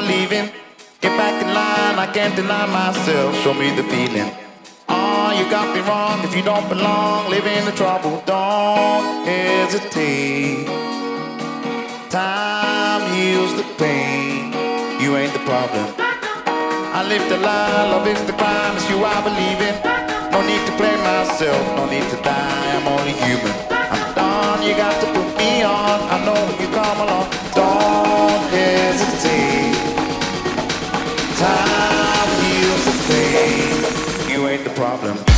believing. Get back in line, I can't deny myself. Show me the feeling. Oh, you got me wrong if you don't belong. Live in the trouble, don't hesitate. Time heals the pain. You ain't the problem. I live the lie, love is the crime, it's you I believe in. No need to blame myself, no need to die, I'm only human. I'm done, you got to put me on. I know when you come along, don't hesitate time you pain. you ain't the problem.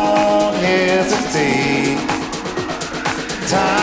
time.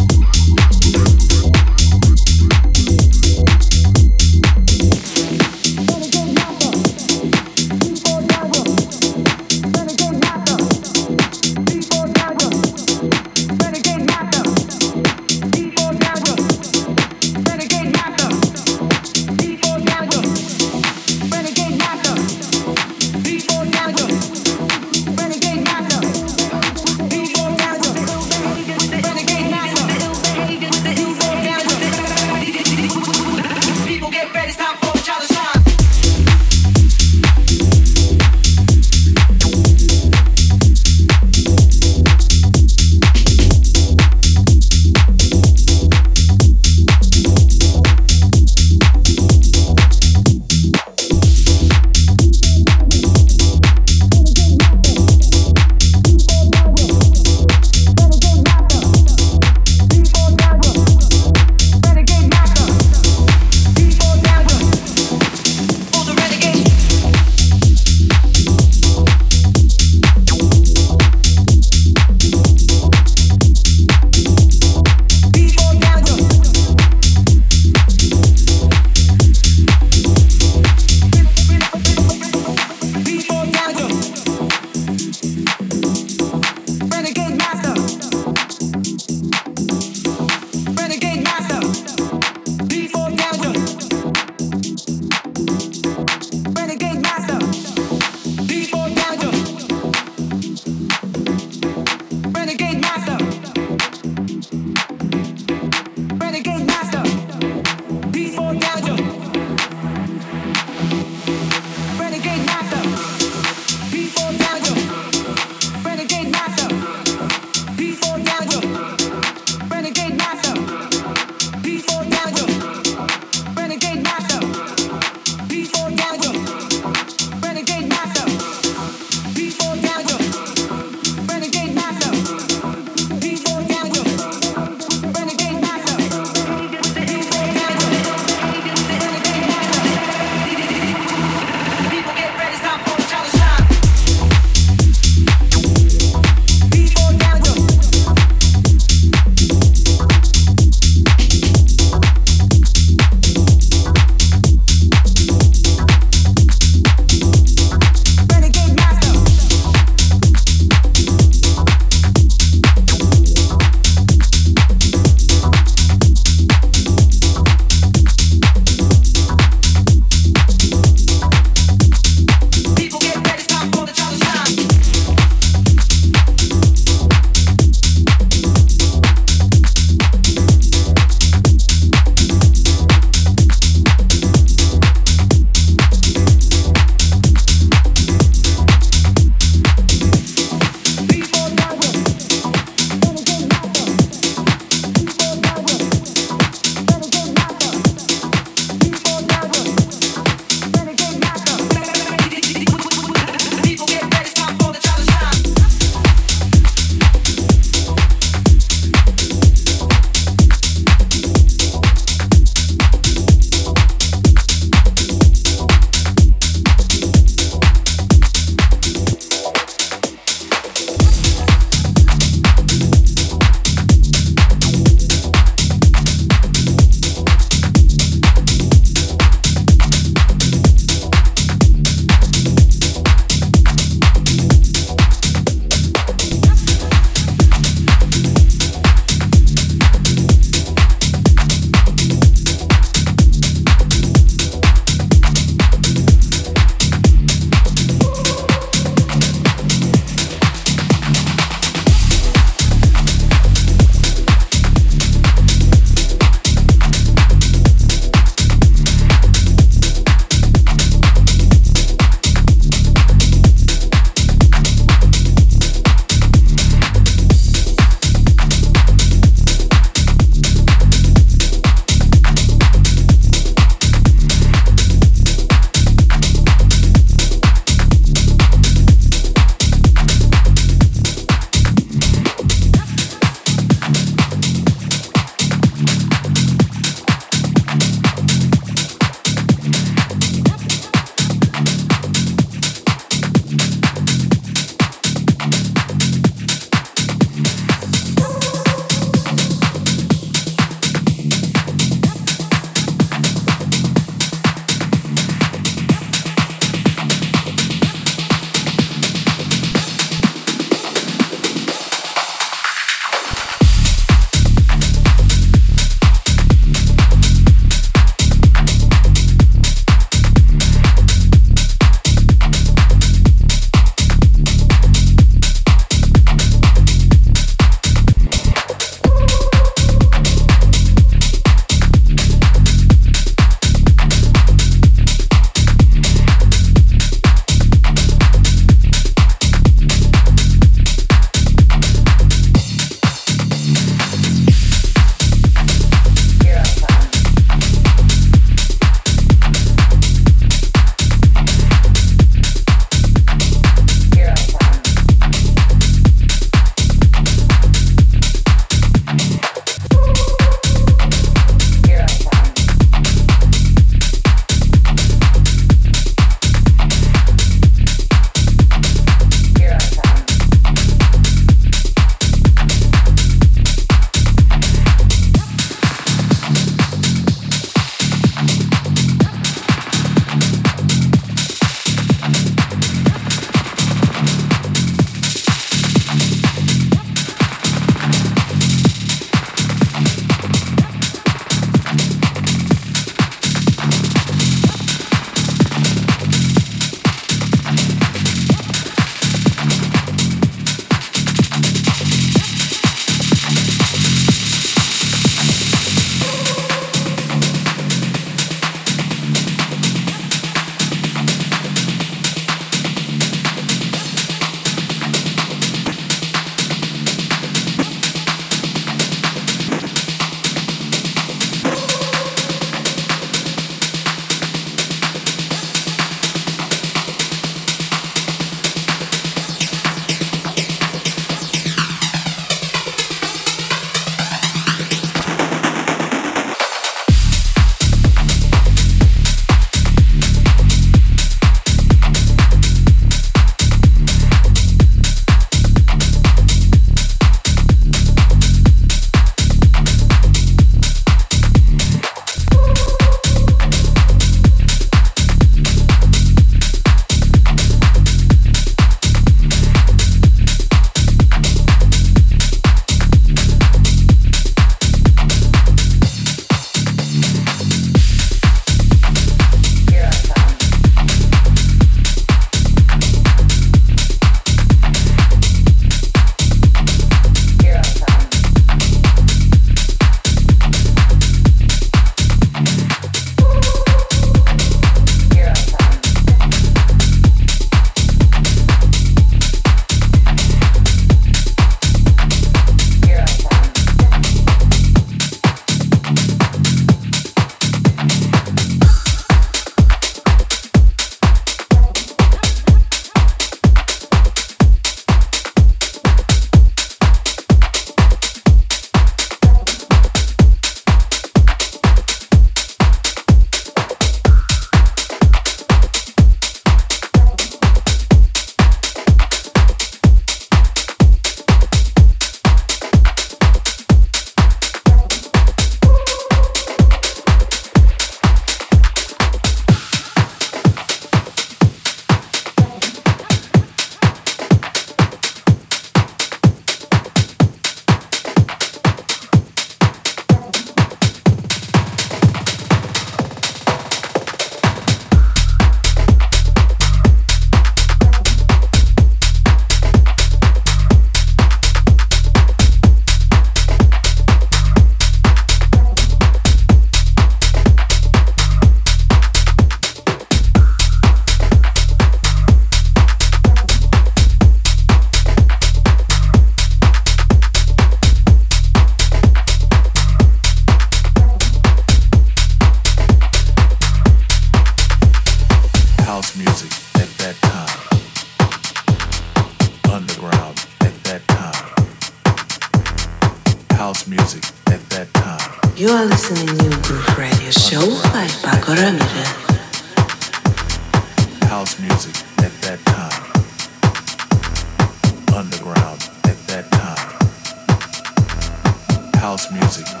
House music